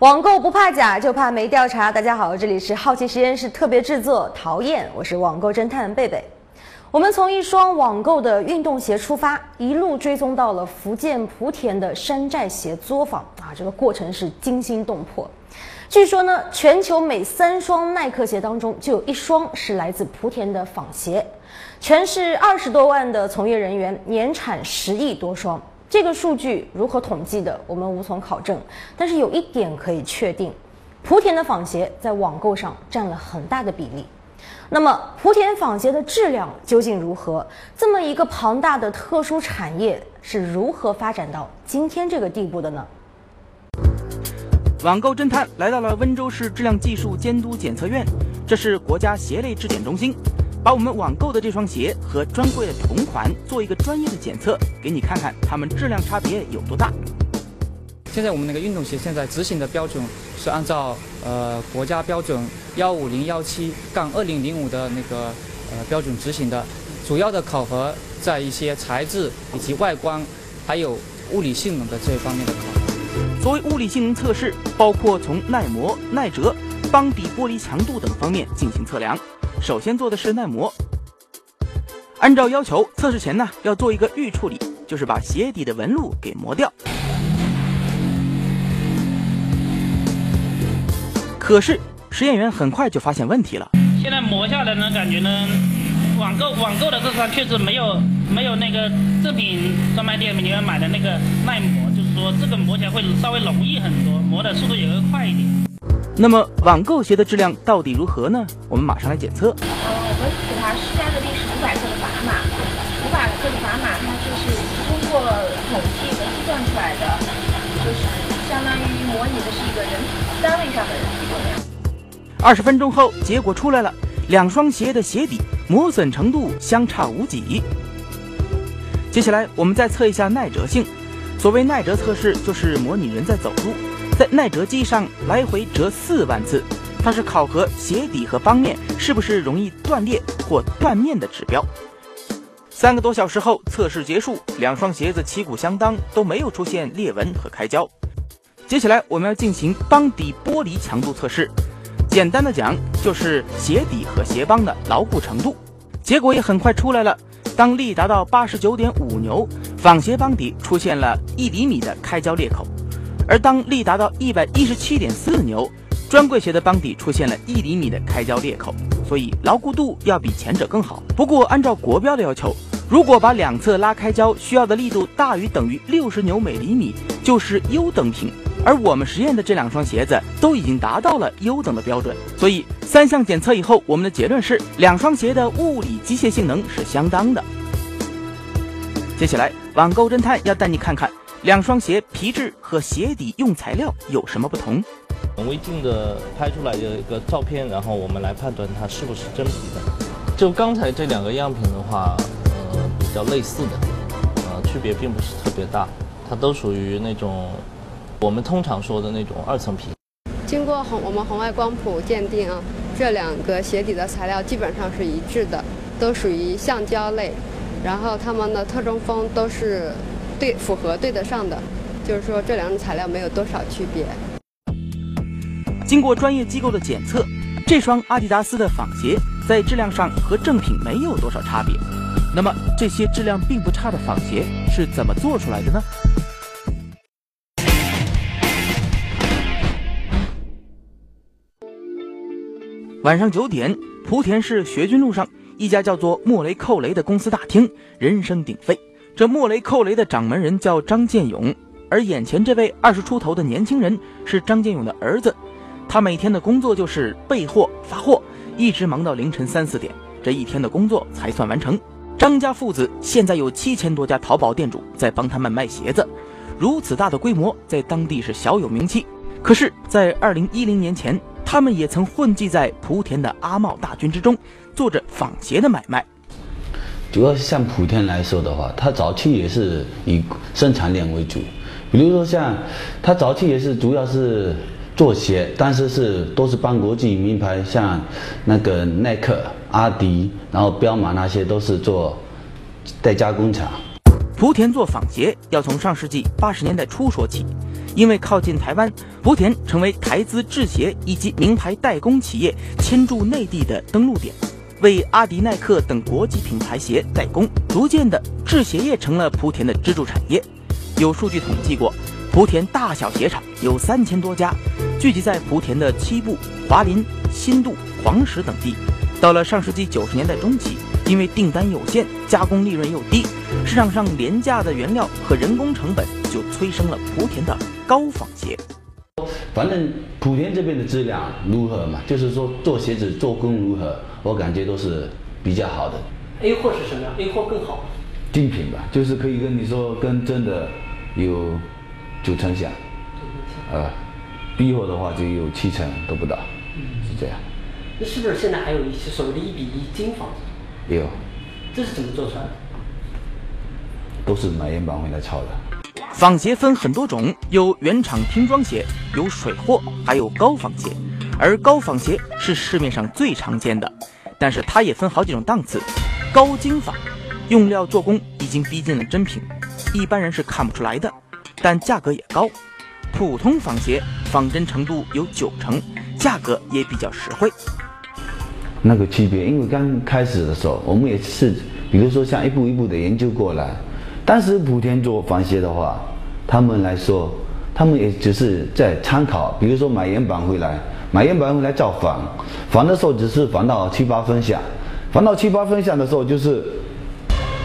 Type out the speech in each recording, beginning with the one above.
网购不怕假，就怕没调查。大家好，这里是好奇实验室特别制作，陶燕，我是网购侦探贝贝。我们从一双网购的运动鞋出发，一路追踪到了福建莆田的山寨鞋作坊啊，这个过程是惊心动魄。据说呢，全球每三双耐克鞋当中就有一双是来自莆田的仿鞋，全市二十多万的从业人员，年产十亿多双。这个数据如何统计的，我们无从考证。但是有一点可以确定，莆田的仿鞋在网购上占了很大的比例。那么，莆田仿鞋的质量究竟如何？这么一个庞大的特殊产业是如何发展到今天这个地步的呢？网购侦探来到了温州市质量技术监督检测院，这是国家鞋类质检中心，把我们网购的这双鞋和专柜的同款做一个专业的检测，给你看看它们质量差别有多大。现在我们那个运动鞋现在执行的标准是按照呃国家标准幺五零幺七杠二零零五的那个呃标准执行的，主要的考核在一些材质以及外观，还有物理性能的这一方面的考核。所谓物理性能测试，包括从耐磨、耐折、帮底玻璃强度等方面进行测量。首先做的是耐磨，按照要求，测试前呢要做一个预处理，就是把鞋底的纹路给磨掉。可是实验员很快就发现问题了。现在磨下来呢，感觉呢，网购网购的这双确实没有没有那个正品专卖店里面买的那个耐磨。就是说这个磨起来会稍微容易很多，磨的速度也会快一点。那么网购鞋的质量到底如何呢？我们马上来检测。呃，我们给它施加的力是五百克的砝码，五百克的砝码它就是通过统计和计算出来的，就是相当于模拟的是一个人单位上的体重量。二十分钟后，结果出来了，两双鞋的鞋底磨损程度相差无几。接下来我们再测一下耐折性。所谓耐折测试，就是模拟人在走路，在耐折机上来回折四万次，它是考核鞋底和帮面是不是容易断裂或断面的指标。三个多小时后，测试结束，两双鞋子旗鼓相当，都没有出现裂纹和开胶。接下来我们要进行帮底剥离强度测试，简单的讲就是鞋底和鞋帮的牢固程度。结果也很快出来了。当力达到八十九点五牛，仿鞋帮底出现了一厘米的开胶裂口；而当力达到一百一十七点四牛，专柜鞋的帮底出现了一厘米的开胶裂口。所以牢固度要比前者更好。不过按照国标的要求，如果把两侧拉开胶需要的力度大于等于六十牛每厘米，就是优等品。而我们实验的这两双鞋子都已经达到了优等的标准，所以三项检测以后，我们的结论是两双鞋的物理机械性能是相当的。接下来，网购侦探要带你看看两双鞋皮质和鞋底用材料有什么不同。微镜的拍出来的一个照片，然后我们来判断它是不是真皮的。就刚才这两个样品的话，呃，比较类似的，呃，区别并不是特别大，它都属于那种。我们通常说的那种二层皮，经过红我们红外光谱鉴定啊，这两个鞋底的材料基本上是一致的，都属于橡胶类，然后它们的特征峰都是对符合对得上的，就是说这两种材料没有多少区别。经过专业机构的检测，这双阿迪达斯的仿鞋在质量上和正品没有多少差别。那么这些质量并不差的仿鞋是怎么做出来的呢？晚上九点，莆田市学军路上一家叫做莫雷寇雷的公司大厅，人声鼎沸。这莫雷寇雷的掌门人叫张建勇，而眼前这位二十出头的年轻人是张建勇的儿子。他每天的工作就是备货发货，一直忙到凌晨三四点，这一天的工作才算完成。张家父子现在有七千多家淘宝店主在帮他们卖鞋子，如此大的规模，在当地是小有名气。可是，在二零一零年前。他们也曾混迹在莆田的阿茂大军之中，做着仿鞋的买卖。主要像莆田来说的话，它早期也是以生产链为主。比如说像它早期也是主要是做鞋，但是是都是帮国际名牌，像那个耐克、阿迪，然后彪马那些都是做代加工厂。莆田做仿鞋要从上世纪八十年代初说起。因为靠近台湾，莆田成为台资制鞋以及名牌代工企业迁驻内地的登陆点，为阿迪耐克等国际品牌鞋代工。逐渐的，制鞋业成了莆田的支柱产业。有数据统计过，莆田大小鞋厂有三千多家，聚集在莆田的七部、华林、新渡、黄石等地。到了上世纪九十年代中期，因为订单有限，加工利润又低，市场上廉价的原料和人工成本就催生了莆田的高仿鞋。反正莆田这边的质量如何嘛，就是说做鞋子做工如何，我感觉都是比较好的。A 货是什么样？A 货更好。精品吧，就是可以跟你说跟真的有九成像，呃，B 货的话就有七成都不到，是这样。那是不是现在还有一些所谓的一比一精仿？有，这是怎么做出来的？都是买原版回来抄的。仿鞋分很多种，有原厂拼装鞋，有水货，还有高仿鞋。而高仿鞋是市面上最常见的，但是它也分好几种档次。高精仿，用料做工已经逼近了真品，一般人是看不出来的，但价格也高。普通仿鞋仿真程度有九成，价格也比较实惠。那个区别，因为刚开始的时候，我们也是，比如说像一步一步的研究过来。当时莆田做仿鞋的话，他们来说，他们也只是在参考，比如说买原版回来，买原版回来造仿，仿的时候只是仿到七八分像，仿到七八分像的时候就是，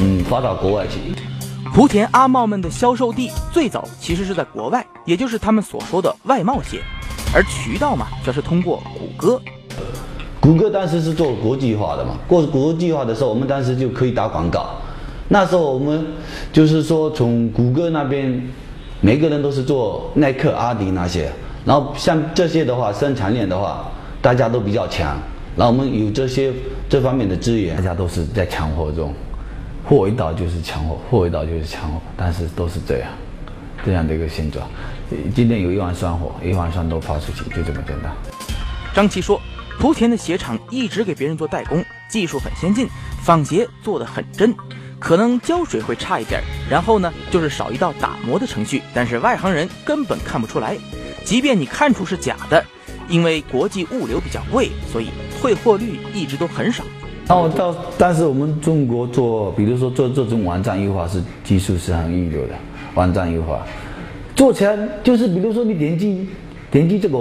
嗯，发到国外去。莆田阿茂们的销售地最早其实是在国外，也就是他们所说的外贸鞋，而渠道嘛，则是通过谷歌。谷歌当时是做国际化的嘛，过国际化的时候，我们当时就可以打广告。那时候我们就是说，从谷歌那边，每个人都是做耐克、阿迪那些，然后像这些的话，生产链的话，大家都比较强，然后我们有这些这方面的资源，大家都是在抢货中，货一到就是抢货，货一到就是抢货，但是都是这样，这样的一个现状。今天有一万双货，一万双都发出去，就这么简单。张琪说，莆田的鞋厂一直给别人做代工，技术很先进，仿鞋做得很真。可能胶水会差一点，然后呢，就是少一道打磨的程序，但是外行人根本看不出来。即便你看出是假的，因为国际物流比较贵，所以退货率一直都很少。然后到，但是我们中国做，比如说做这种网站优化是技术是很一流的，网站优化做起来就是，比如说你点击点击这个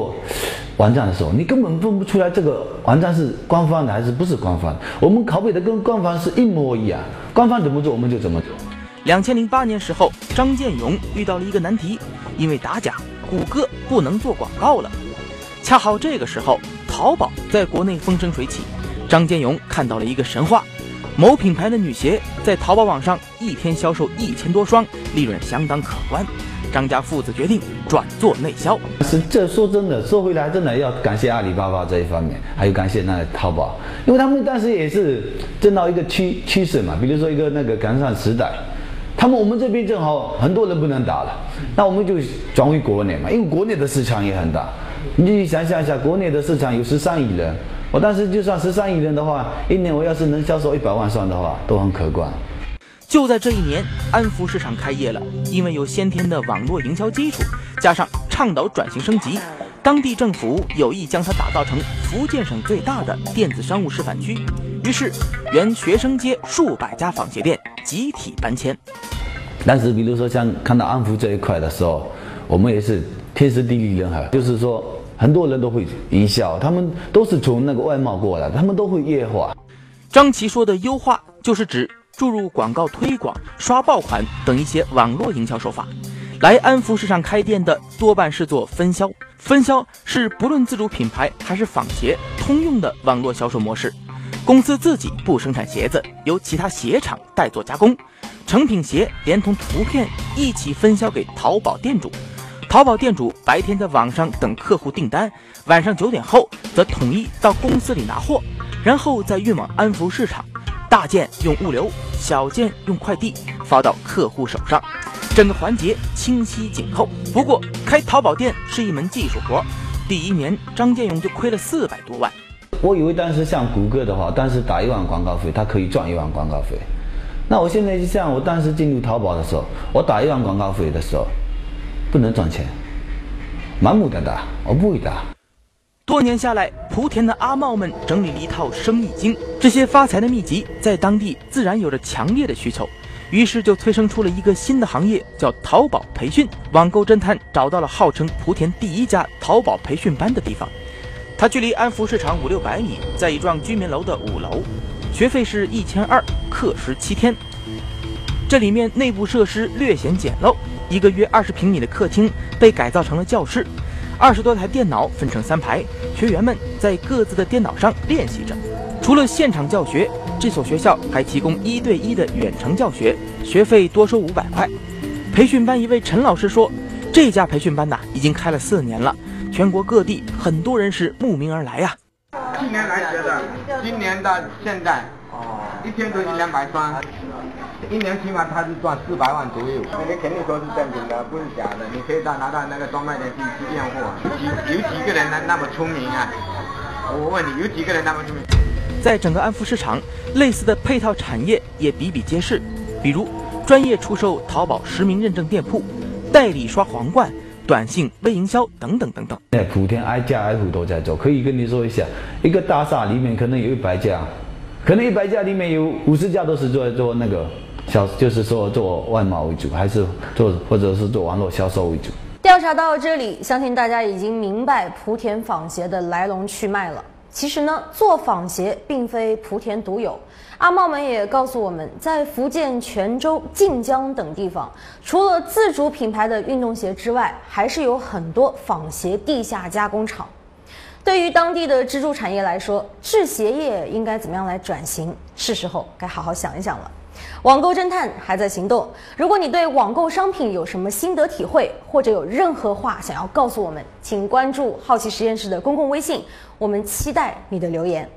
网站的时候，你根本分不出来这个网站是官方的还是不是官方的。我们拷贝的跟官方是一模一样，官方怎么做我们就怎么做。两千零八年时候，张建勇遇到了一个难题，因为打假，谷歌不能做广告了。恰好这个时候，淘宝在国内风生水起，张建勇看到了一个神话：某品牌的女鞋在淘宝网上一天销售一千多双，利润相当可观。张家父子决定转做内销。是这说真的，说回来真的要感谢阿里巴巴这一方面，还有感谢那淘宝，因为他们当时也是正到一个趋趋势嘛，比如说一个那个赶上时代，他们我们这边正好很多人不能打了，那我们就转回国内嘛，因为国内的市场也很大，你想象一下，国内的市场有十三亿人，我当时就算十三亿人的话，一年我要是能销售一百万双的话，都很可观。就在这一年，安福市场开业了。因为有先天的网络营销基础，加上倡导转型升级，当地政府有意将它打造成福建省最大的电子商务示范区。于是，原学生街数百家仿鞋店集体搬迁。当时，比如说像看到安福这一块的时候，我们也是天时地利人和，就是说很多人都会营销，他们都是从那个外贸过来，他们都会业化。张琪说的优化，就是指。注入广告推广、刷爆款等一些网络营销手法，来安福市场开店的多半是做分销。分销是不论自主品牌还是仿鞋通用的网络销售模式。公司自己不生产鞋子，由其他鞋厂代做加工，成品鞋连同图片一起分销给淘宝店主。淘宝店主白天在网上等客户订单，晚上九点后则统一到公司里拿货，然后再运往安福市场。大件用物流，小件用快递发到客户手上，整个环节清晰紧扣。不过开淘宝店是一门技术活，第一年张建勇就亏了四百多万。我以为当时像谷歌的话，当时打一万广告费，他可以赚一万广告费。那我现在就像我当时进入淘宝的时候，我打一万广告费的时候，不能赚钱，盲目的打，我不会打。多年下来，莆田的阿茂们整理了一套生意经，这些发财的秘籍在当地自然有着强烈的需求，于是就催生出了一个新的行业，叫淘宝培训。网购侦探找到了号称莆田第一家淘宝培训班的地方，它距离安福市场五六百米，在一幢居民楼的五楼，学费是一千二，课时七天。这里面内部设施略显简陋，一个约二十平米的客厅被改造成了教室。二十多台电脑分成三排，学员们在各自的电脑上练习着。除了现场教学，这所学校还提供一对一的远程教学，学费多收五百块。培训班一位陈老师说：“这家培训班呐，已经开了四年了，全国各地很多人是慕名而来呀。去年来学的，今年到现在，哦，一天都一两百双。”一年起码他是赚四百万左右，那个肯定说是正品的，不是假的。你可以到拿到那个专卖店去去验货。几有几个人那那么聪明啊？我问你，有几个人那么聪明？在整个安福市场，类似的配套产业也比比皆是，比如专业出售淘宝实名认证店铺、代理刷皇冠、短信微营销等等等等。在莆田挨家挨户都在做，可以跟你说一下，一个大厦里面可能有一百家，可能一百家里面有五十家都是做做那个。销就是说做外贸为主，还是做或者是做网络销售为主？调查到这里，相信大家已经明白莆田纺鞋的来龙去脉了。其实呢，做纺鞋并非莆田独有。阿茂们也告诉我们，在福建泉州、晋江等地方，除了自主品牌的运动鞋之外，还是有很多纺鞋地下加工厂。对于当地的支柱产业来说，制鞋业应该怎么样来转型？是时候该好好想一想了。网购侦探还在行动。如果你对网购商品有什么心得体会，或者有任何话想要告诉我们，请关注好奇实验室的公共微信，我们期待你的留言。